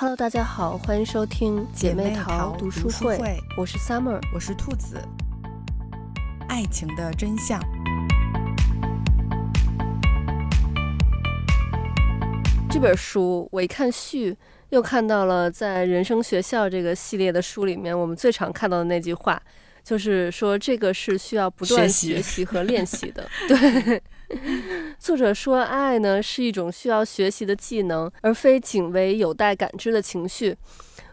Hello，大家好，欢迎收听姐妹淘读书会，我是 Summer，我是兔子。爱情的真相。这本书我一看序，又看到了在人生学校这个系列的书里面，我们最常看到的那句话，就是说这个是需要不断学习和练习的。对。作者说，爱呢是一种需要学习的技能，而非仅为有待感知的情绪。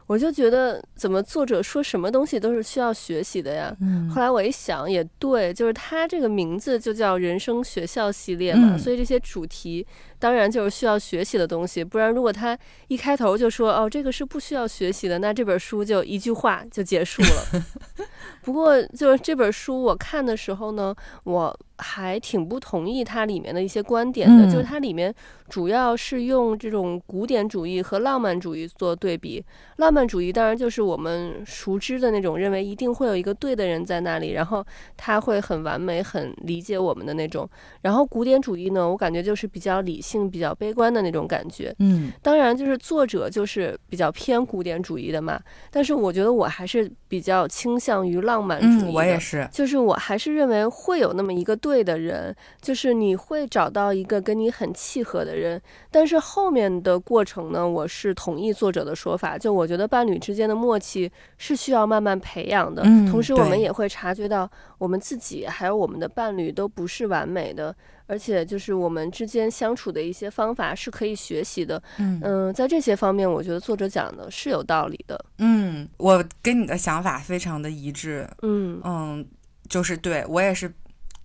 我就觉得，怎么作者说什么东西都是需要学习的呀？后来我一想，也对，就是他这个名字就叫人生学校系列嘛，所以这些主题当然就是需要学习的东西。不然，如果他一开头就说哦，这个是不需要学习的，那这本书就一句话就结束了。不过，就是这本书我看的时候呢，我还挺不同意它里面的一些观点的。就是它里面主要是用这种古典主义和浪漫主义做对比。浪漫主义当然就是我们熟知的那种，认为一定会有一个对的人在那里，然后他会很完美、很理解我们的那种。然后古典主义呢，我感觉就是比较理性、比较悲观的那种感觉。嗯，当然就是作者就是比较偏古典主义的嘛。但是我觉得我还是比较倾向于浪。漫主义，我也是，就是我还是认为会有那么一个对的人，就是你会找到一个跟你很契合的人。但是后面的过程呢，我是同意作者的说法，就我觉得伴侣之间的默契是需要慢慢培养的。嗯，同时我们也会察觉到，我们自己还有我们的伴侣都不是完美的。而且就是我们之间相处的一些方法是可以学习的，嗯在这些方面，我觉得作者讲的是有道理的。嗯，我跟你的想法非常的一致。嗯嗯，就是对我也是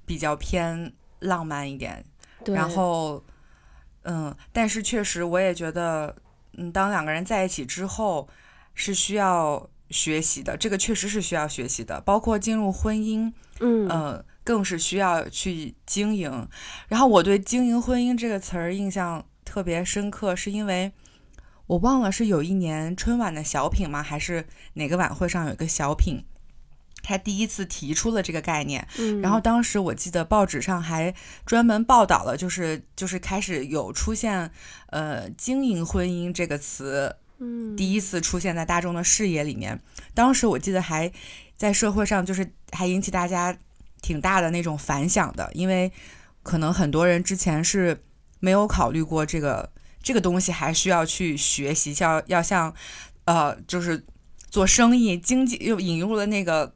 比较偏浪漫一点。对。然后，嗯，但是确实我也觉得，嗯，当两个人在一起之后是需要学习的，这个确实是需要学习的，包括进入婚姻，嗯。更是需要去经营，然后我对“经营婚姻”这个词儿印象特别深刻，是因为我忘了是有一年春晚的小品吗？还是哪个晚会上有一个小品，他第一次提出了这个概念。嗯，然后当时我记得报纸上还专门报道了，就是就是开始有出现呃“经营婚姻”这个词，嗯，第一次出现在大众的视野里面。当时我记得还在社会上，就是还引起大家。挺大的那种反响的，因为可能很多人之前是没有考虑过这个这个东西，还需要去学习，要要像呃，就是做生意经济又引入了那个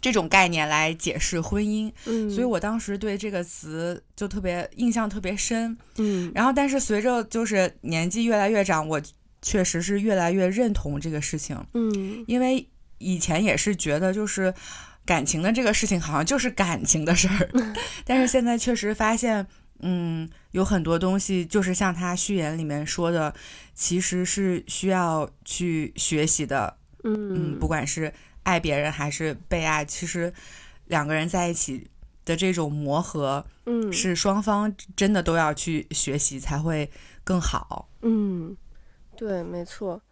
这种概念来解释婚姻。嗯，所以我当时对这个词就特别印象特别深。嗯，然后但是随着就是年纪越来越长，我确实是越来越认同这个事情。嗯，因为以前也是觉得就是。感情的这个事情好像就是感情的事儿，但是现在确实发现，嗯，有很多东西就是像他序言里面说的，其实是需要去学习的。嗯，不管是爱别人还是被爱，其实两个人在一起的这种磨合，嗯，是双方真的都要去学习才会更好。嗯，对，没错。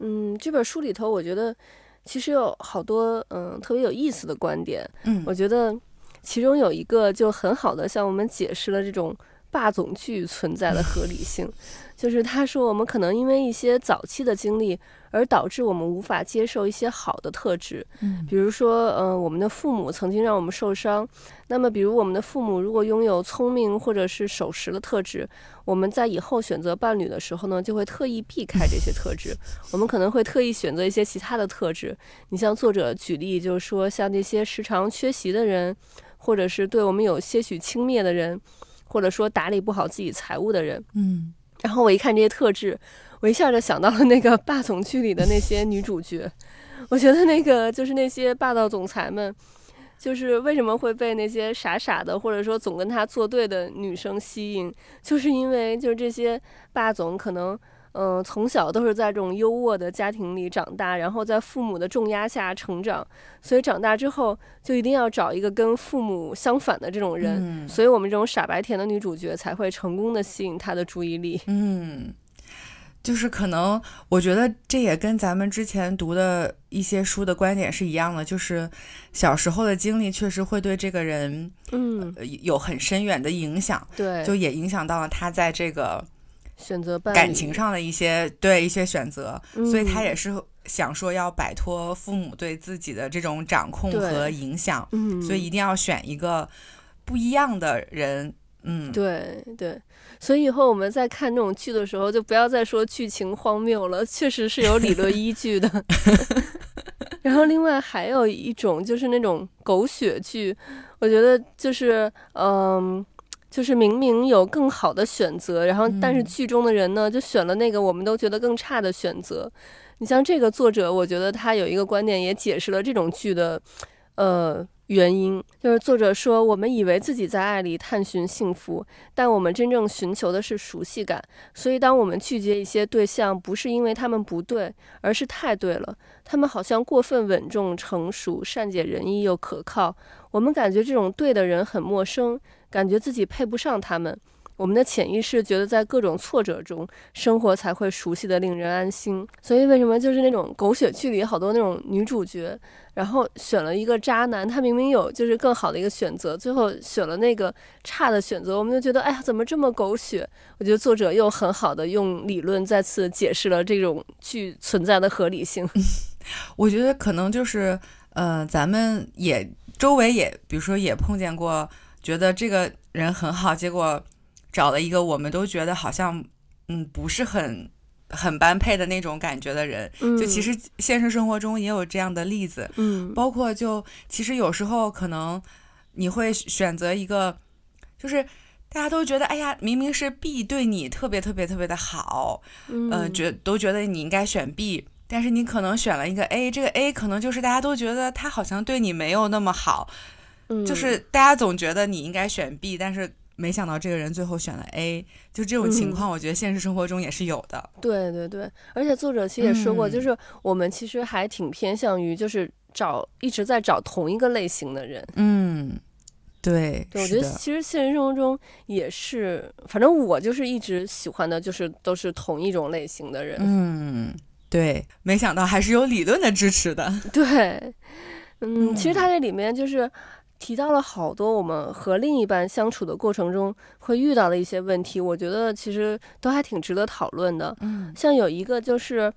嗯，这本书里头，我觉得。其实有好多嗯特别有意思的观点，嗯，我觉得其中有一个就很好的向我们解释了这种霸总剧存在的合理性，就是他说我们可能因为一些早期的经历。而导致我们无法接受一些好的特质，嗯，比如说，嗯，我们的父母曾经让我们受伤，那么，比如我们的父母如果拥有聪明或者是守时的特质，我们在以后选择伴侣的时候呢，就会特意避开这些特质，我们可能会特意选择一些其他的特质。你像作者举例，就是说，像那些时常缺席的人，或者是对我们有些许轻蔑的人，或者说打理不好自己财务的人，嗯，然后我一看这些特质。我一下就想到了那个霸总剧里的那些女主角，我觉得那个就是那些霸道总裁们，就是为什么会被那些傻傻的或者说总跟他作对的女生吸引，就是因为就是这些霸总可能嗯从小都是在这种优渥的家庭里长大，然后在父母的重压下成长，所以长大之后就一定要找一个跟父母相反的这种人，所以我们这种傻白甜的女主角才会成功的吸引他的注意力。嗯。就是可能，我觉得这也跟咱们之前读的一些书的观点是一样的，就是小时候的经历确实会对这个人，嗯，有很深远的影响。对，就也影响到了他在这个选择伴感情上的一些对一些选择，所以他也是想说要摆脱父母对自己的这种掌控和影响，嗯，所以一定要选一个不一样的人，嗯，对对，所以以后我们在看这种剧的时候，就不要再说剧情荒谬了，确实是有理论依据的。然后另外还有一种就是那种狗血剧，我觉得就是嗯。就是明明有更好的选择，然后但是剧中的人呢，就选了那个我们都觉得更差的选择。你像这个作者，我觉得他有一个观点也解释了这种剧的，呃。原因就是作者说，我们以为自己在爱里探寻幸福，但我们真正寻求的是熟悉感。所以，当我们拒绝一些对象，不是因为他们不对，而是太对了。他们好像过分稳重、成熟、善解人意又可靠。我们感觉这种对的人很陌生，感觉自己配不上他们。我们的潜意识觉得，在各种挫折中，生活才会熟悉的令人安心。所以，为什么就是那种狗血剧里好多那种女主角，然后选了一个渣男，他明明有就是更好的一个选择，最后选了那个差的选择，我们就觉得，哎呀，怎么这么狗血？我觉得作者又很好的用理论再次解释了这种剧存在的合理性。我觉得可能就是，呃，咱们也周围也，比如说也碰见过，觉得这个人很好，结果。找了一个我们都觉得好像，嗯，不是很很般配的那种感觉的人，就其实现实生活中也有这样的例子，嗯，包括就其实有时候可能你会选择一个，就是大家都觉得，哎呀，明明是 B 对你特别特别特别的好，嗯，觉都觉得你应该选 B，但是你可能选了一个 A，这个 A 可能就是大家都觉得他好像对你没有那么好，就是大家总觉得你应该选 B，但是。没想到这个人最后选了 A，就这种情况，我觉得现实生活中也是有的。对对对，而且作者其实也说过，就是我们其实还挺偏向于就是找一直在找同一个类型的人。嗯，对，对，我觉得其实现实生活中也是，反正我就是一直喜欢的就是都是同一种类型的人。嗯，对，没想到还是有理论的支持的。对，嗯，其实他这里面就是。提到了好多我们和另一半相处的过程中会遇到的一些问题，我觉得其实都还挺值得讨论的。嗯，像有一个就是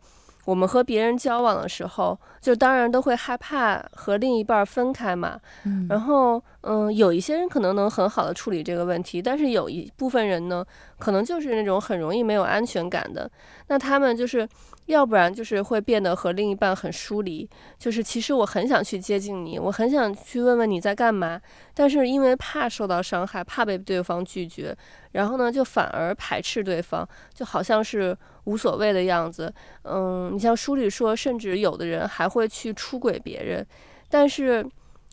我们和别人交往的时候，就当然都会害怕和另一半分开嘛。嗯，然后嗯，有一些人可能能很好的处理这个问题，但是有一部分人呢，可能就是那种很容易没有安全感的，那他们就是。要不然就是会变得和另一半很疏离，就是其实我很想去接近你，我很想去问问你在干嘛，但是因为怕受到伤害，怕被对方拒绝，然后呢就反而排斥对方，就好像是无所谓的样子。嗯，你像书里说，甚至有的人还会去出轨别人，但是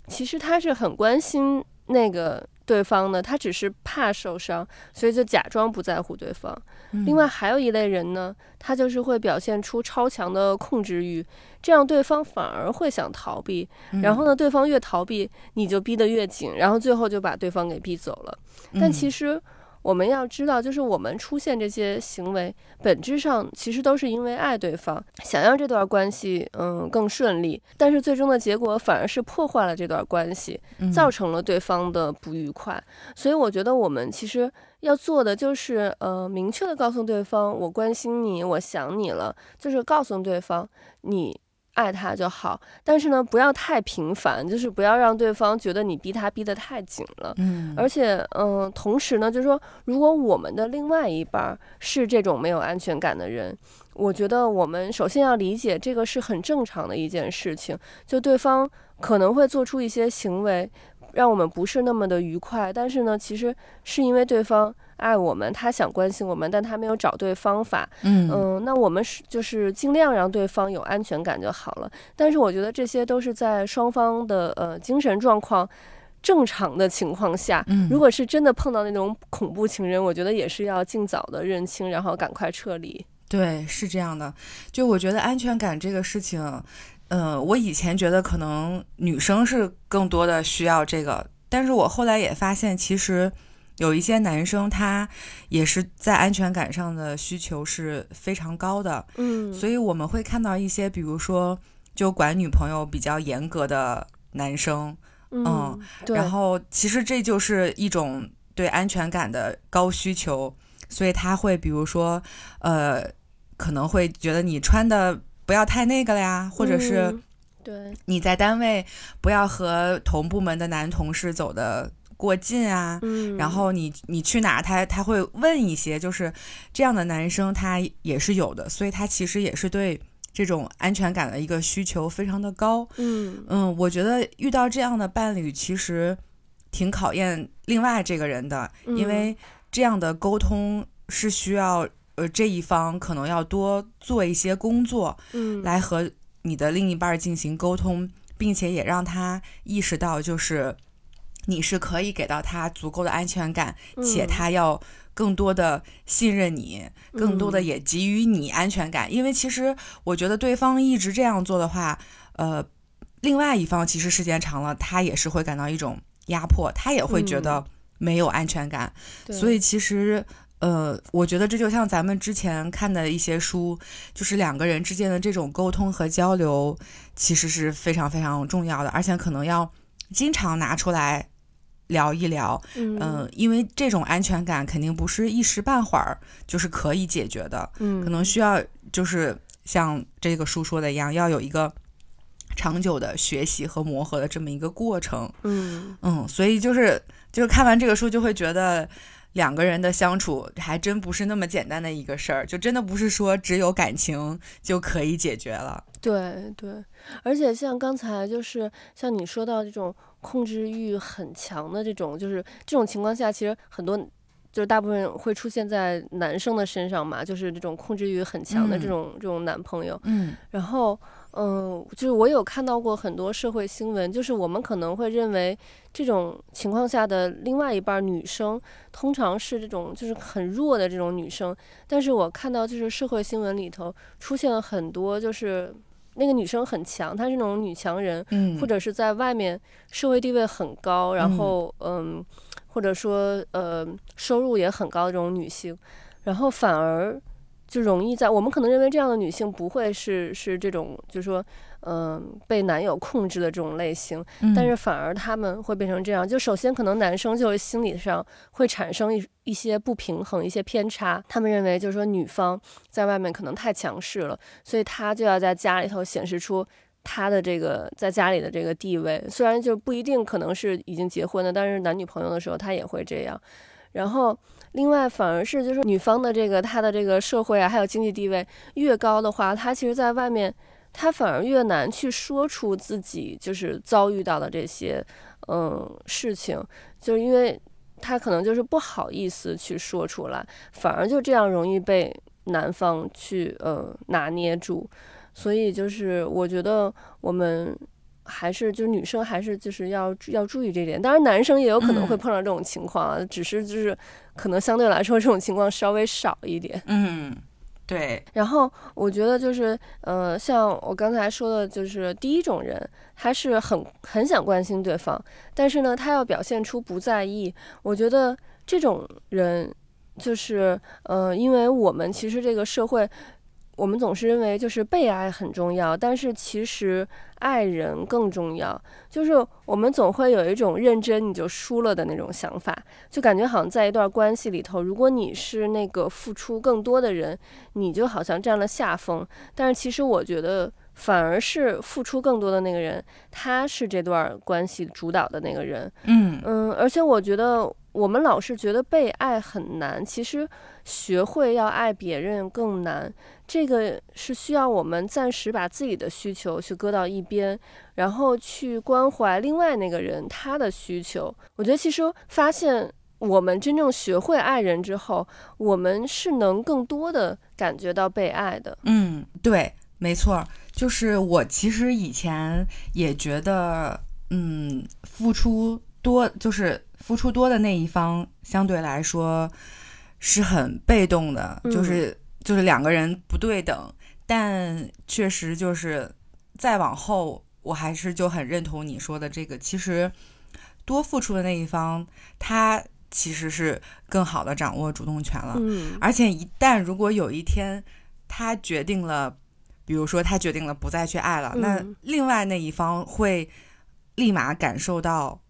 其实他是很关心那个。对方的，他只是怕受伤，所以就假装不在乎对方。另外还有一类人呢，他就是会表现出超强的控制欲，这样对方反而会想逃避。然后呢，对方越逃避，你就逼得越紧，然后最后就把对方给逼走了。但其实。我们要知道，就是我们出现这些行为，本质上其实都是因为爱对方，想要这段关系嗯更顺利。但是最终的结果反而是破坏了这段关系，造成了对方的不愉快。所以我觉得我们其实要做的就是呃明确的告诉对方，我关心你，我想你了，就是告诉对方你。爱他就好，但是呢，不要太频繁，就是不要让对方觉得你逼他逼得太紧了。嗯，而且，嗯，同时呢，就是说，如果我们的另外一半是这种没有安全感的人，我觉得我们首先要理解这个是很正常的一件事情，就对方可能会做出一些行为，让我们不是那么的愉快，但是呢，其实是因为对方。爱我们，他想关心我们，但他没有找对方法。嗯嗯，那我们是就是尽量让对方有安全感就好了。但是我觉得这些都是在双方的呃精神状况正常的情况下。嗯，如果是真的碰到那种恐怖情人，我觉得也是要尽早的认清，然后赶快撤离。对，是这样的。就我觉得安全感这个事情，嗯，我以前觉得可能女生是更多的需要这个，但是我后来也发现其实。有一些男生，他也是在安全感上的需求是非常高的，嗯，所以我们会看到一些，比如说就管女朋友比较严格的男生，嗯，然后其实这就是一种对安全感的高需求，所以他会比如说，呃，可能会觉得你穿的不要太那个了呀，或者是对你在单位不要和同部门的男同事走的。过近啊，然后你你去哪，他他会问一些，就是这样的男生他也是有的，所以他其实也是对这种安全感的一个需求非常的高。嗯嗯，我觉得遇到这样的伴侣其实挺考验另外这个人的，因为这样的沟通是需要呃这一方可能要多做一些工作，嗯，来和你的另一半进行沟通，并且也让他意识到就是。你是可以给到他足够的安全感，且他要更多的信任你，更多的也给予你安全感。因为其实我觉得对方一直这样做的话，呃，另外一方其实时间长了，他也是会感到一种压迫，他也会觉得没有安全感。所以其实，呃，我觉得这就像咱们之前看的一些书，就是两个人之间的这种沟通和交流，其实是非常非常重要的，而且可能要经常拿出来。聊一聊，嗯，因为这种安全感肯定不是一时半会儿就是可以解决的，嗯，可能需要就是像这个书说的一样，要有一个长久的学习和磨合的这么一个过程，嗯嗯，所以就是就是看完这个书就会觉得两个人的相处还真不是那么简单的一个事儿，就真的不是说只有感情就可以解决了，对对，而且像刚才就是像你说到这种。控制欲很强的这种，就是这种情况下，其实很多就是大部分会出现在男生的身上嘛，就是这种控制欲很强的这种这种男朋友。嗯，然后嗯，就是我有看到过很多社会新闻，就是我们可能会认为这种情况下的另外一半女生通常是这种就是很弱的这种女生，但是我看到就是社会新闻里头出现了很多就是。那个女生很强，她是那种女强人，或者是在外面社会地位很高，然后嗯，或者说呃收入也很高的这种女性，然后反而。就容易在我们可能认为这样的女性不会是是这种，就是说，嗯，被男友控制的这种类型，但是反而他们会变成这样。就首先可能男生就是心理上会产生一一些不平衡、一些偏差，他们认为就是说女方在外面可能太强势了，所以他就要在家里头显示出他的这个在家里的这个地位。虽然就不一定可能是已经结婚的，但是男女朋友的时候他也会这样，然后。另外，反而是就是女方的这个她的这个社会啊，还有经济地位越高的话，她其实在外面，她反而越难去说出自己就是遭遇到的这些嗯事情，就是因为她可能就是不好意思去说出来，反而就这样容易被男方去呃拿捏住，所以就是我觉得我们。还是就是女生还是就是要要注意这点，当然男生也有可能会碰到这种情况啊，只是就是可能相对来说这种情况稍微少一点。嗯，对。然后我觉得就是呃，像我刚才说的，就是第一种人，他是很很想关心对方，但是呢，他要表现出不在意。我觉得这种人就是呃，因为我们其实这个社会。我们总是认为就是被爱很重要，但是其实爱人更重要。就是我们总会有一种认真你就输了的那种想法，就感觉好像在一段关系里头，如果你是那个付出更多的人，你就好像占了下风。但是其实我觉得反而是付出更多的那个人，他是这段关系主导的那个人。嗯嗯，而且我觉得我们老是觉得被爱很难，其实学会要爱别人更难。这个是需要我们暂时把自己的需求去搁到一边，然后去关怀另外那个人他的需求。我觉得其实发现我们真正学会爱人之后，我们是能更多的感觉到被爱的。嗯，对，没错，就是我其实以前也觉得，嗯，付出多就是付出多的那一方相对来说是很被动的，就是。就是两个人不对等，但确实就是再往后，我还是就很认同你说的这个。其实多付出的那一方，他其实是更好的掌握主动权了。嗯，而且一旦如果有一天他决定了，比如说他决定了不再去爱了，那另外那一方会立马感受到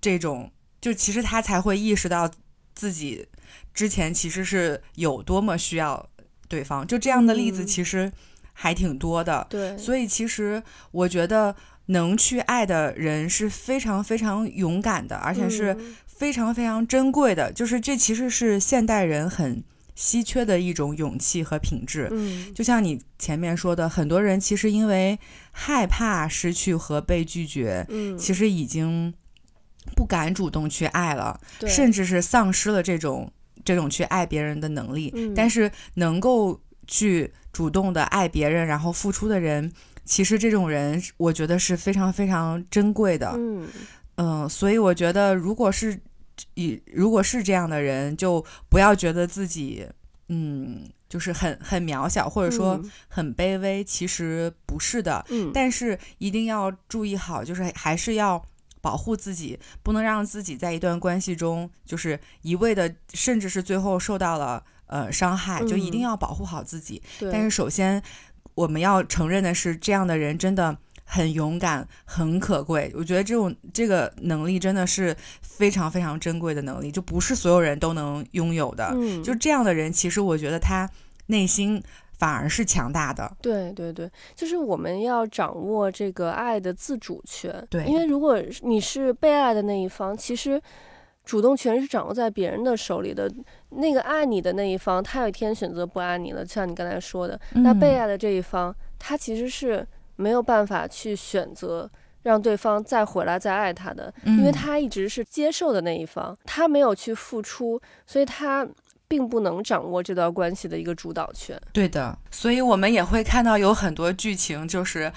这种，就其实他才会意识到。自己之前其实是有多么需要对方。就这样的例子其实还挺多的。对，所以其实我觉得能去爱的人是非常非常勇敢的，而且是非常非常珍贵的。就是这其实是现代人很。稀缺的一种勇气和品质，嗯，就像你前面说的，很多人其实因为害怕失去和被拒绝，嗯，其实已经不敢主动去爱了，甚至是丧失了这种这种去爱别人的能力。但是能够去主动的爱别人，然后付出的人，其实这种人，我觉得是非常非常珍贵的。嗯嗯，所以我觉得，如果是。以如果是这样的人，就不要觉得自己，嗯，就是很很渺小，或者说很卑微。其实不是的，嗯，但是一定要注意好，就是还是要保护自己，不能让自己在一段关系中，就是一味的，甚至是最后受到了呃伤害，就一定要保护好自己。但是首先我们要承认的是，这样的人真的。很勇敢，很可贵。我觉得这种这个能力真的是非常非常珍贵的能力，就不是所有人都能拥有的。嗯，就这样的人，其实我觉得他内心反而是强大的。对对对，就是我们要掌握这个爱的自主权。对，因为如果你是被爱的那一方，其实主动权是掌握在别人的手里的。那个爱你的那一方，他有一天选择不爱你了，就像你刚才说的，那被爱的这一方，他其实是。没有办法去选择让对方再回来再爱他的，因为他一直是接受的那一方，他没有去付出，所以他并不能掌握这段关系的一个主导权。对的，所以我们也会看到有很多剧情，就是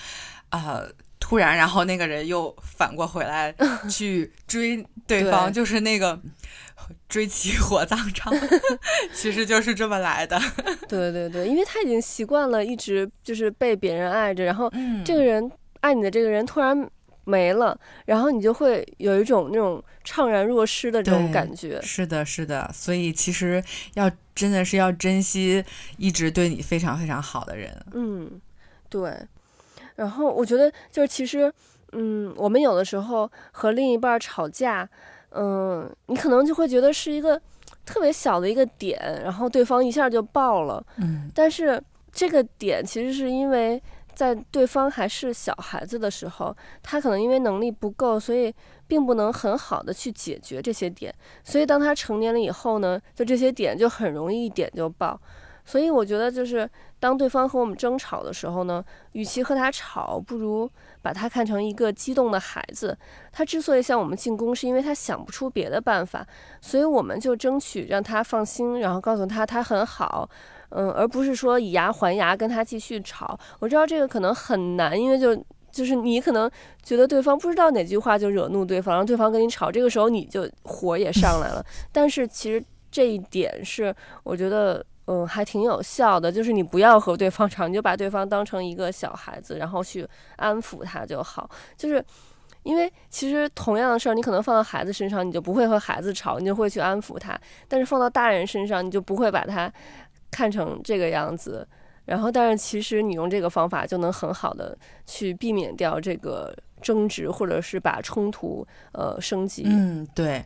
啊，突然然后那个人又反过回来 去追对方，就是那个。追妻火葬场，其实就是这么来的。对对对，因为他已经习惯了，一直就是被别人爱着，然后这个人爱你的这个人突然没了，然后你就会有一种那种怅然若失的这种感觉。是的，是的，所以其实要真的是要珍惜一直对你非常非常好的人。嗯，对。然后我觉得就是其实，嗯，我们有的时候和另一半吵架。嗯，你可能就会觉得是一个特别小的一个点，然后对方一下就爆了。嗯，但是这个点其实是因为在对方还是小孩子的时候，他可能因为能力不够，所以并不能很好的去解决这些点。所以当他成年了以后呢，就这些点就很容易一点就爆。所以我觉得就是当对方和我们争吵的时候呢，与其和他吵，不如。把他看成一个激动的孩子，他之所以向我们进攻，是因为他想不出别的办法，所以我们就争取让他放心，然后告诉他他很好，嗯，而不是说以牙还牙跟他继续吵。我知道这个可能很难，因为就就是你可能觉得对方不知道哪句话就惹怒对方，然后对方跟你吵，这个时候你就火也上来了。但是其实这一点是我觉得。嗯，还挺有效的，就是你不要和对方吵，你就把对方当成一个小孩子，然后去安抚他就好。就是因为其实同样的事儿，你可能放到孩子身上，你就不会和孩子吵，你就会去安抚他；但是放到大人身上，你就不会把他看成这个样子。然后，但是其实你用这个方法就能很好的去避免掉这个争执，或者是把冲突呃升级。嗯，对。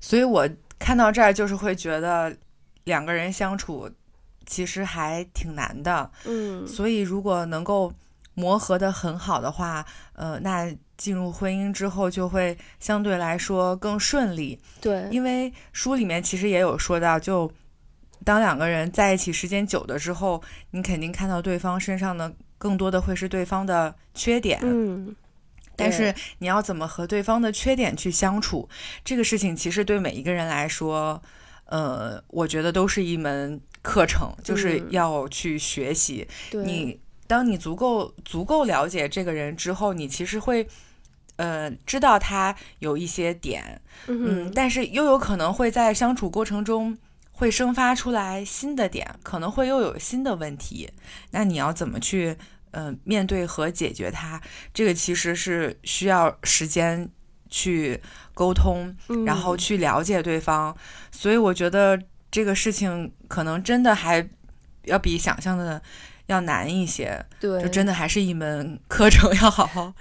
所以我看到这儿就是会觉得两个人相处。其实还挺难的，嗯，所以如果能够磨合的很好的话，呃，那进入婚姻之后就会相对来说更顺利。对，因为书里面其实也有说到，就当两个人在一起时间久了之后，你肯定看到对方身上的更多的会是对方的缺点，嗯，但是你要怎么和对方的缺点去相处，这个事情其实对每一个人来说，呃，我觉得都是一门。课程就是要去学习。你当你足够足够了解这个人之后，你其实会呃知道他有一些点，嗯，但是又有可能会在相处过程中会生发出来新的点，可能会又有新的问题。那你要怎么去呃面对和解决它？这个其实是需要时间去沟通，然后去了解对方。所以我觉得。这个事情可能真的还要比想象的要难一些，对，就真的还是一门课程，要好好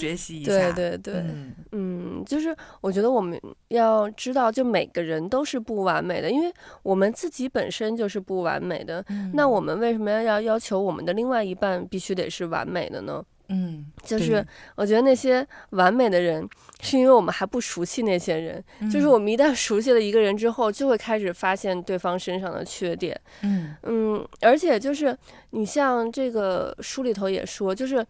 学习一下。对对对，嗯，就是我觉得我们要知道，就每个人都是不完美的，因为我们自己本身就是不完美的。那我们为什么要要求我们的另外一半必须得是完美的呢？嗯，就是我觉得那些完美的人，是因为我们还不熟悉那些人。就是我们一旦熟悉了一个人之后，就会开始发现对方身上的缺点。嗯嗯，而且就是你像这个书里头也说，就是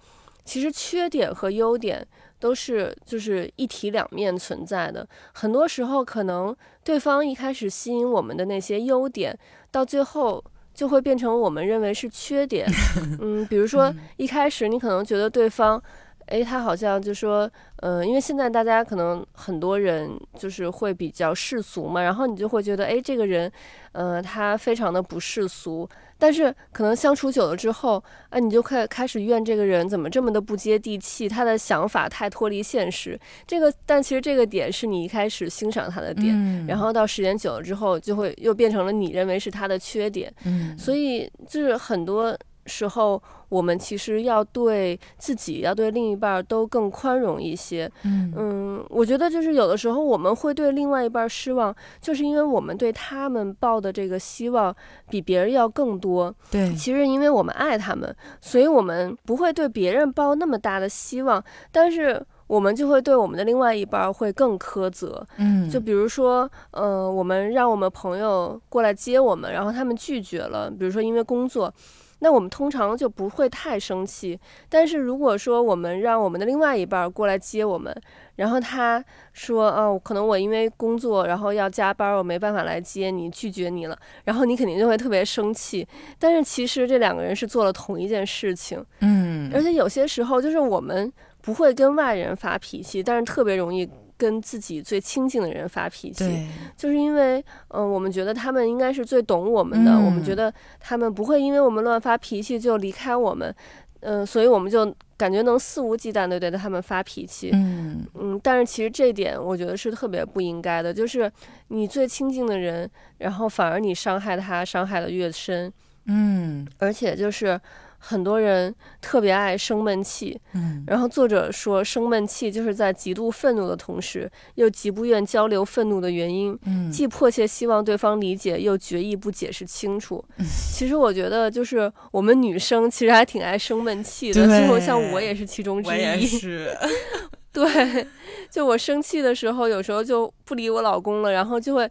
其实缺点和优点都是就是一体两面存在的。很多时候，可能对方一开始吸引我们的那些优点，到最后。就会变成我们认为是缺点，嗯，比如说一开始你可能觉得对方，哎，他好像就说，嗯，因为现在大家可能很多人就是会比较世俗嘛，然后你就会觉得，哎，这个人，呃，他非常的不世俗。但是可能相处久了之后，啊，你就开开始怨这个人怎么这么的不接地气，他的想法太脱离现实。这个，但其实这个点是你一开始欣赏他的点，然后到时间久了之后，就会又变成了你认为是他的缺点。嗯，所以就是很多。时候，我们其实要对自己，要对另一半都更宽容一些。嗯嗯，我觉得就是有的时候我们会对另外一半失望，就是因为我们对他们抱的这个希望比别人要更多。对，其实因为我们爱他们，所以我们不会对别人抱那么大的希望，但是我们就会对我们的另外一半会更苛责。嗯，就比如说，呃，我们让我们朋友过来接我们，然后他们拒绝了，比如说因为工作。那我们通常就不会太生气，但是如果说我们让我们的另外一半过来接我们，然后他说，哦，可能我因为工作，然后要加班，我没办法来接你，拒绝你了，然后你肯定就会特别生气。但是其实这两个人是做了同一件事情，嗯，而且有些时候就是我们不会跟外人发脾气，但是特别容易。跟自己最亲近的人发脾气，就是因为，嗯，我们觉得他们应该是最懂我们的，我们觉得他们不会因为我们乱发脾气就离开我们，嗯，所以我们就感觉能肆无忌惮的对他们发脾气，嗯。嗯，但是其实这点我觉得是特别不应该的，就是你最亲近的人，然后反而你伤害他，伤害的越深，嗯，而且就是。很多人特别爱生闷气，嗯，然后作者说生闷气就是在极度愤怒的同时，又极不愿交流愤怒的原因，嗯，既迫切希望对方理解，又决意不解释清楚。其实我觉得，就是我们女生其实还挺爱生闷气的，就像我也是其中之一。是，对，就我生气的时候，有时候就不理我老公了，然后就会。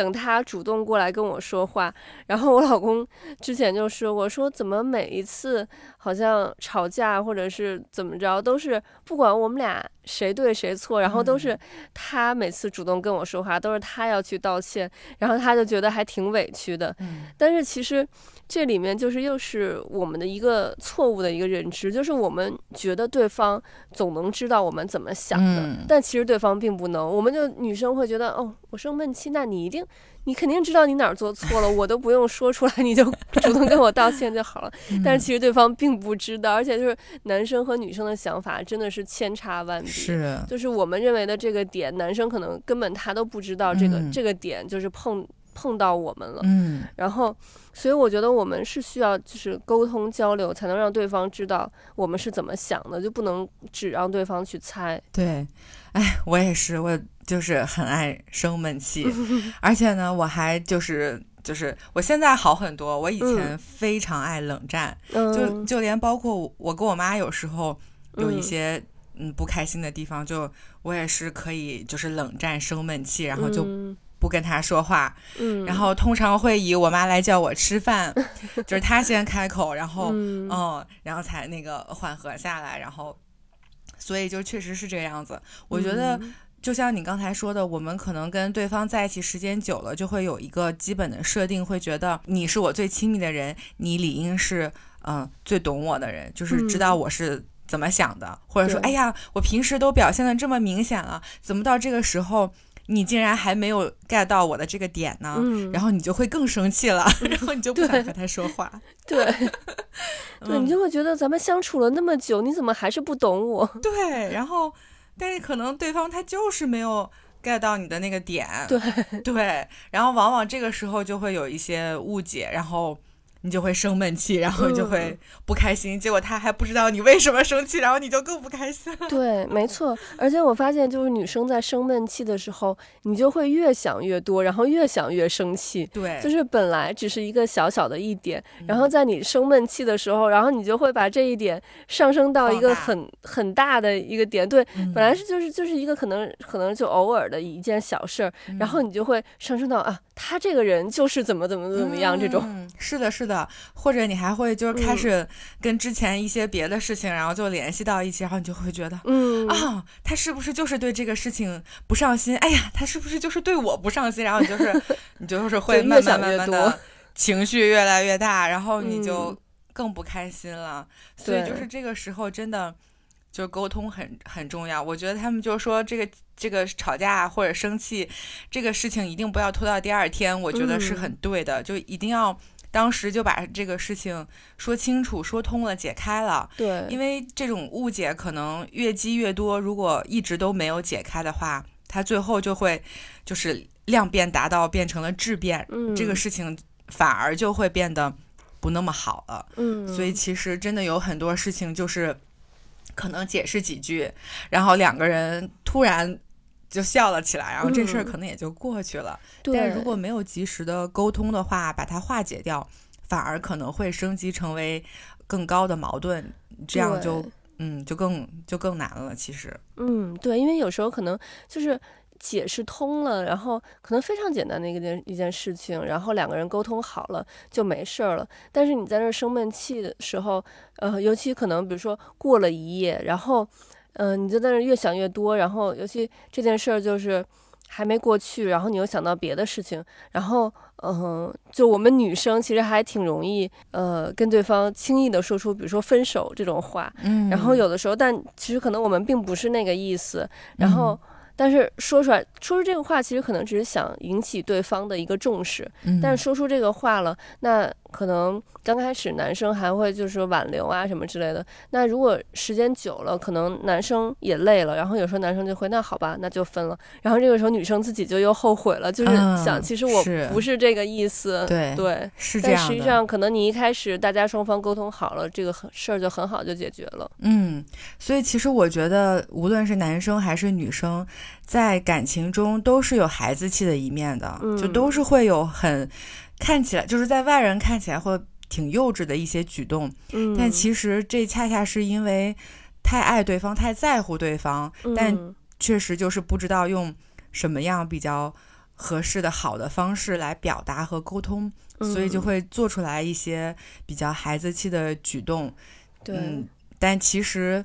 等他主动过来跟我说话，然后我老公之前就说我说怎么每一次好像吵架或者是怎么着，都是不管我们俩谁对谁错，然后都是他每次主动跟我说话，都是他要去道歉，然后他就觉得还挺委屈的。但是其实这里面就是又是我们的一个错误的一个认知，就是我们觉得对方总能知道我们怎么想的，但其实对方并不能。我们就女生会觉得哦，我生闷气，那你一定。你肯定知道你哪儿做错了，我都不用说出来，你就主动跟我道歉就好了。但是其实对方并不知道，而且就是男生和女生的想法真的是千差万别。是，就是我们认为的这个点，男生可能根本他都不知道这个这个点就是碰碰到我们了。嗯，然后，所以我觉得我们是需要就是沟通交流，才能让对方知道我们是怎么想的，就不能只让对方去猜。对，哎，我也是我。就是很爱生闷气，而且呢，我还就是就是我现在好很多。我以前非常爱冷战，就就连包括我跟我妈有时候有一些嗯不开心的地方，就我也是可以就是冷战生闷气，然后就不跟他说话。嗯，然后通常会以我妈来叫我吃饭，就是她先开口，然后嗯，然后才那个缓和下来，然后所以就确实是这个样子。我觉得。就像你刚才说的，我们可能跟对方在一起时间久了，就会有一个基本的设定，会觉得你是我最亲密的人，你理应是嗯最懂我的人，就是知道我是怎么想的，或者说，哎呀，我平时都表现的这么明显了，怎么到这个时候你竟然还没有 get 到我的这个点呢？然后你就会更生气了，然后你就不想和他说话。对，对你就会觉得咱们相处了那么久，你怎么还是不懂我？对，然后。但是可能对方他就是没有 get 到你的那个点，对对，然后往往这个时候就会有一些误解，然后你就会生闷气，然后就会不开心。结果他还不知道你为什么生气，然后你就更不开心。对，没错。而且我发现，就是女生在生闷气的时候，你就会越想越多，然后越想越生气。对，就是本来只是一个小小的一点，然后在你生闷气的时候，然后你就会把这一点上升到一个很很大的一个点。对，本来是就是就是一个可能可能就偶尔的一件小事儿，然后你就会上升到啊，他这个人就是怎么怎么怎么样这种。是的，是的。或者你还会就是开始跟之前一些别的事情，然后就联系到一起，然后你就会觉得，嗯啊，他是不是就是对这个事情不上心？哎呀，他是不是就是对我不上心？然后你就是你就是会慢慢慢慢的情绪越来越大，然后你就更不开心了。所以就是这个时候真的就沟通很很重要。我觉得他们就说这个这个吵架或者生气这个事情一定不要拖到第二天，我觉得是很对的，就一定要。当时就把这个事情说清楚、说通了、解开了。对，因为这种误解可能越积越多，如果一直都没有解开的话，它最后就会就是量变达到变成了质变，这个事情反而就会变得不那么好了。嗯，所以其实真的有很多事情就是可能解释几句，然后两个人突然。就笑了起来，然后这事儿可能也就过去了。但如果没有及时的沟通的话，把它化解掉，反而可能会升级成为更高的矛盾，这样就嗯，就更就更难了。其实，嗯，对，因为有时候可能就是解释通了，然后可能非常简单的一件一件事情，然后两个人沟通好了就没事儿了。但是你在那生闷气的时候，呃，尤其可能比如说过了一夜，然后。嗯，你就在那越想越多，然后尤其这件事儿就是还没过去，然后你又想到别的事情，然后嗯，就我们女生其实还挺容易呃跟对方轻易的说出，比如说分手这种话，嗯，然后有的时候，但其实可能我们并不是那个意思，然后。但是说出来，说出这个话，其实可能只是想引起对方的一个重视。但是说出这个话了，那可能刚开始男生还会就是说挽留啊什么之类的。那如果时间久了，可能男生也累了，然后有时候男生就会那好吧，那就分了。然后这个时候女生自己就又后悔了，就是想其实我不是这个意思。对对，是这样。但实际上，可能你一开始大家双方沟通好了，这个事儿就很好就解决了。嗯，所以其实我觉得，无论是男生还是女生。在感情中都是有孩子气的一面的，就都是会有很看起来就是在外人看起来会挺幼稚的一些举动，但其实这恰恰是因为太爱对方、太在乎对方，但确实就是不知道用什么样比较合适的好的方式来表达和沟通，所以就会做出来一些比较孩子气的举动。对，但其实。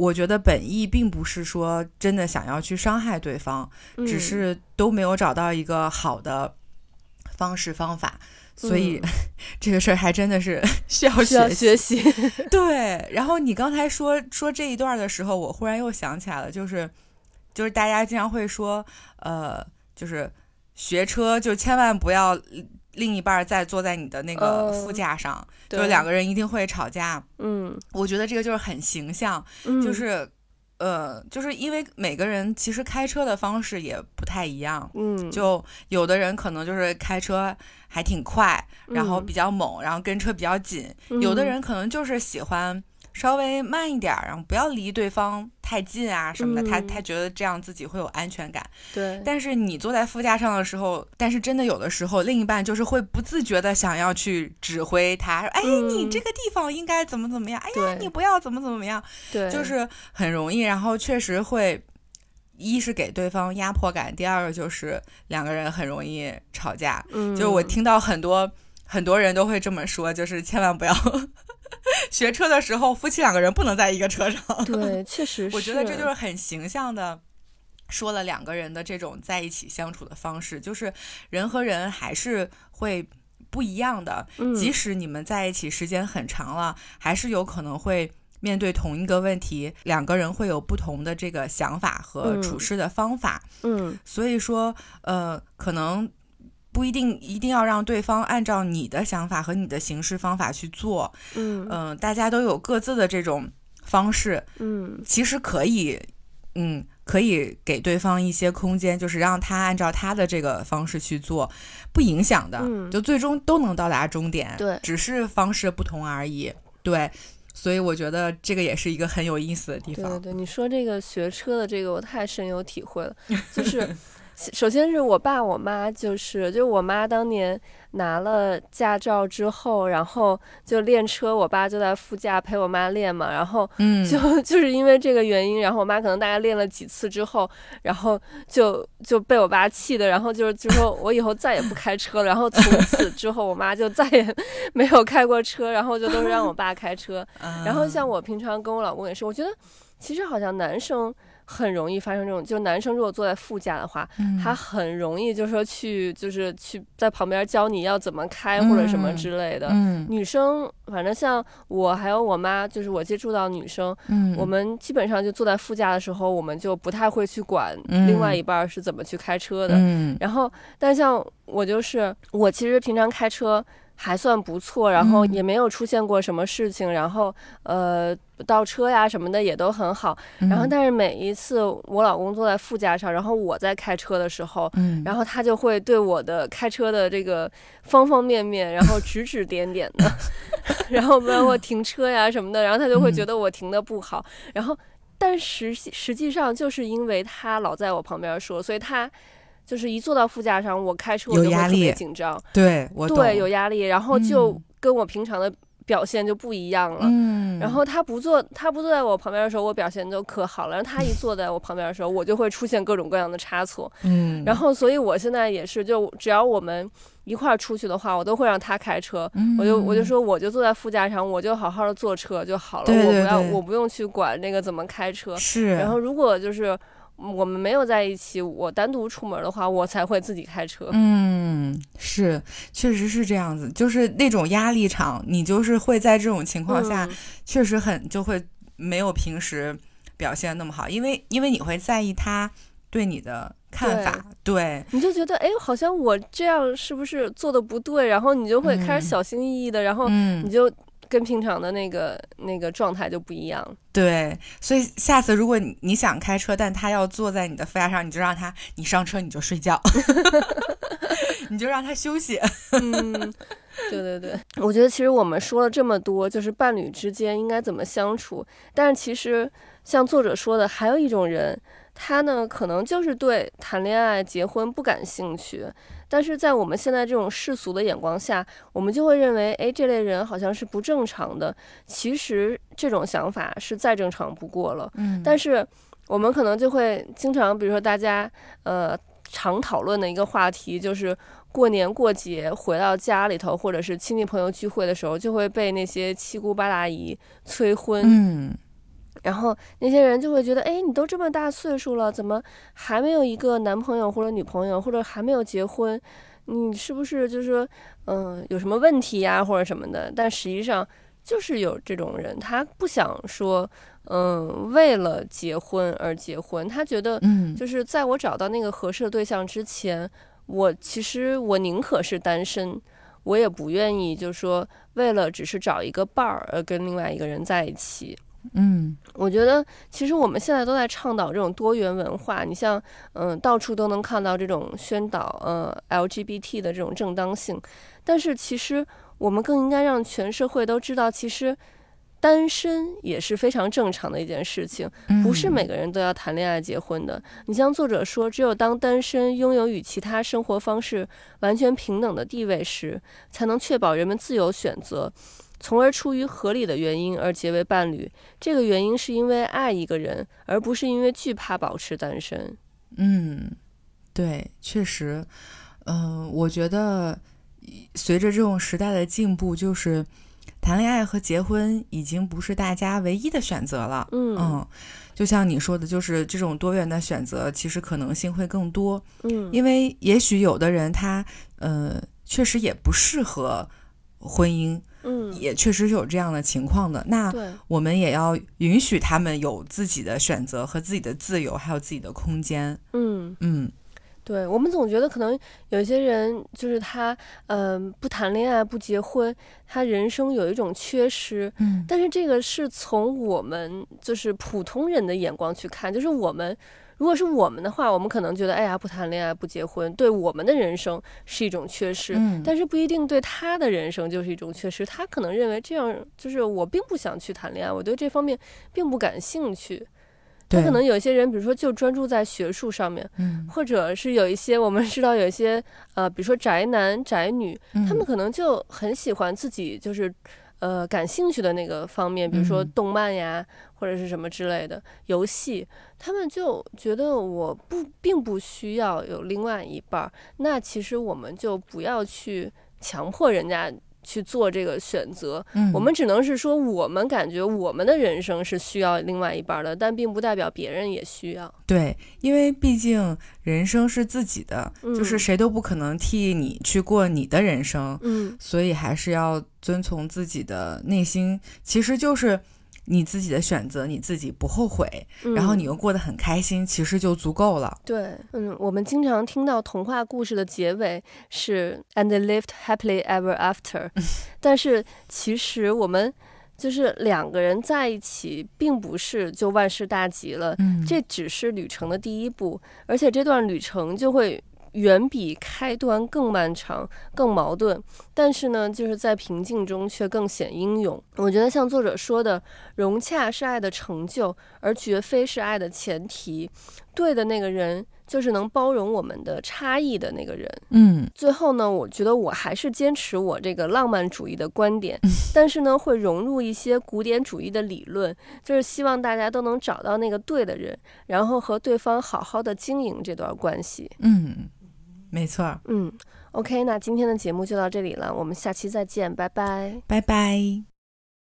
我觉得本意并不是说真的想要去伤害对方，只是都没有找到一个好的方式方法，所以 这个事儿还真的是 需要需要学习。对，然后你刚才说说这一段的时候，我忽然又想起来了，就是就是大家经常会说，呃，就是学车就千万不要。另一半再坐在你的那个副驾上，就两个人一定会吵架。嗯，我觉得这个就是很形象，就是，呃，就是因为每个人其实开车的方式也不太一样。嗯，就有的人可能就是开车还挺快，然后比较猛，然后跟车比较紧；有的人可能就是喜欢。稍微慢一点，然后不要离对方太近啊什么的，他他觉得这样自己会有安全感。对。但是你坐在副驾上的时候，但是真的有的时候，另一半就是会不自觉的想要去指挥他，说：“哎，你这个地方应该怎么怎么样？哎呀，你不要怎么怎么样。”对。就是很容易，然后确实会，一是给对方压迫感，第二个就是两个人很容易吵架。嗯。就是我听到很多很多人都会这么说，就是千万不要。学车的时候，夫妻两个人不能在一个车上。对，确实是。我觉得这就是很形象的说了两个人的这种在一起相处的方式，就是人和人还是会不一样的。即使你们在一起时间很长了，还是有可能会面对同一个问题，两个人会有不同的这个想法和处事的方法。嗯，所以说，呃，可能。不一定一定要让对方按照你的想法和你的行事方法去做，嗯嗯，大家都有各自的这种方式，嗯，其实可以嗯，可以给对方一些空间，就是让他按照他的这个方式去做，不影响的，就最终都能到达终点。对，只是方式不同而已。对，所以我觉得这个也是一个很有意思的地方。对对，你说这个学车的这个，我太深有体会了，就是。首先是我爸我妈，就是就我妈当年拿了驾照之后，然后就练车，我爸就在副驾陪我妈练嘛，然后就 就是因为这个原因，然后我妈可能大概练了几次之后，然后就就被我爸气的，然后就是就说我以后再也不开车了，然后从此之后我妈就再也 没有开过车，然后就都是让我爸开车，然后像我平常跟我老公也是，我觉得其实好像男生。很容易发生这种，就男生如果坐在副驾的话，他很容易就说去，就是去在旁边教你要怎么开或者什么之类的。女生反正像我还有我妈，就是我接触到女生，我们基本上就坐在副驾的时候，我们就不太会去管另外一半是怎么去开车的。然后，但像我就是我其实平常开车。还算不错，然后也没有出现过什么事情，然后呃倒车呀什么的也都很好，然后但是每一次我老公坐在副驾上，然后我在开车的时候，然后他就会对我的开车的这个方方面面，然后指指点点的，然后包括停车呀什么的，然后他就会觉得我停的不好，然后但实实际上就是因为他老在我旁边说，所以他。就是一坐到副驾上，我开车我就会特别紧张，对，我对有压力，然后就跟我平常的表现就不一样了。嗯，然后他不坐，他不坐在我旁边的时候，我表现就可好了。然后他一坐在我旁边的时候，我就会出现各种各样的差错。嗯，然后所以我现在也是，就只要我们一块儿出去的话，我都会让他开车。我就我就说，我就坐在副驾上，我就好好的坐车就好了。我不要，我不用去管那个怎么开车。是。然后如果就是。我们没有在一起，我单独出门的话，我才会自己开车。嗯，是，确实是这样子，就是那种压力场，你就是会在这种情况下，确实很就会没有平时表现那么好，因为因为你会在意他对你的看法，对，你就觉得哎，好像我这样是不是做的不对，然后你就会开始小心翼翼的，然后你就。跟平常的那个那个状态就不一样。对，所以下次如果你你想开车，但他要坐在你的副驾上，你就让他，你上车你就睡觉，你就让他休息。嗯，对对对，我觉得其实我们说了这么多，就是伴侣之间应该怎么相处，但是其实像作者说的，还有一种人，他呢可能就是对谈恋爱、结婚不感兴趣。但是在我们现在这种世俗的眼光下，我们就会认为，哎，这类人好像是不正常的。其实这种想法是再正常不过了。嗯。但是我们可能就会经常，比如说大家呃常讨论的一个话题，就是过年过节回到家里头，或者是亲戚朋友聚会的时候，就会被那些七姑八大姨催婚。嗯。然后那些人就会觉得，哎，你都这么大岁数了，怎么还没有一个男朋友或者女朋友，或者还没有结婚？你是不是就是说，嗯，有什么问题呀，或者什么的？但实际上就是有这种人，他不想说，嗯，为了结婚而结婚，他觉得，嗯，就是在我找到那个合适的对象之前，我其实我宁可是单身，我也不愿意，就是说为了只是找一个伴儿而跟另外一个人在一起。嗯，我觉得其实我们现在都在倡导这种多元文化。你像，嗯，到处都能看到这种宣导，呃，LGBT 的这种正当性。但是其实我们更应该让全社会都知道，其实单身也是非常正常的一件事情，不是每个人都要谈恋爱结婚的。你像作者说，只有当单身拥有与其他生活方式完全平等的地位时，才能确保人们自由选择。从而出于合理的原因而结为伴侣，这个原因是因为爱一个人，而不是因为惧怕保持单身。嗯，对，确实，嗯，我觉得随着这种时代的进步，就是谈恋爱和结婚已经不是大家唯一的选择了。嗯，就像你说的，就是这种多元的选择，其实可能性会更多。嗯，因为也许有的人他，呃，确实也不适合婚姻。嗯，也确实是有这样的情况的。那我们也要允许他们有自己的选择和自己的自由，还有自己的空间。嗯嗯，对我们总觉得可能有些人就是他，嗯，不谈恋爱不结婚，他人生有一种缺失。嗯，但是这个是从我们就是普通人的眼光去看，就是我们如果是我们的话，我们可能觉得，哎呀，不谈恋爱不结婚，对我们的人生是一种缺失。嗯，但是不一定对他的人生就是一种缺失，他可能认为这样就是我并不想去谈恋爱，我对这方面并不感兴趣。他可能有些人，比如说就专注在学术上面，嗯，或者是有一些我们知道有一些呃，比如说宅男宅女，他们可能就很喜欢自己就是呃感兴趣的那个方面，比如说动漫呀，或者是什么之类的游戏，他们就觉得我不并不需要有另外一半儿，那其实我们就不要去强迫人家。去做这个选择，嗯，我们只能是说，我们感觉我们的人生是需要另外一半的，但并不代表别人也需要。对，因为毕竟人生是自己的，就是谁都不可能替你去过你的人生，嗯，所以还是要遵从自己的内心，其实就是。你自己的选择，你自己不后悔，然后你又过得很开心，其实就足够了。对，嗯，我们经常听到童话故事的结尾是 “and they lived happily ever after”，但是其实我们就是两个人在一起，并不是就万事大吉了，嗯，这只是旅程的第一步，而且这段旅程就会。远比开端更漫长、更矛盾，但是呢，就是在平静中却更显英勇。我觉得像作者说的，融洽是爱的成就，而绝非是爱的前提。对的那个人，就是能包容我们的差异的那个人。嗯，最后呢，我觉得我还是坚持我这个浪漫主义的观点，但是呢，会融入一些古典主义的理论，就是希望大家都能找到那个对的人，然后和对方好好的经营这段关系。嗯。没错，嗯，OK，那今天的节目就到这里了，我们下期再见，拜拜，拜拜。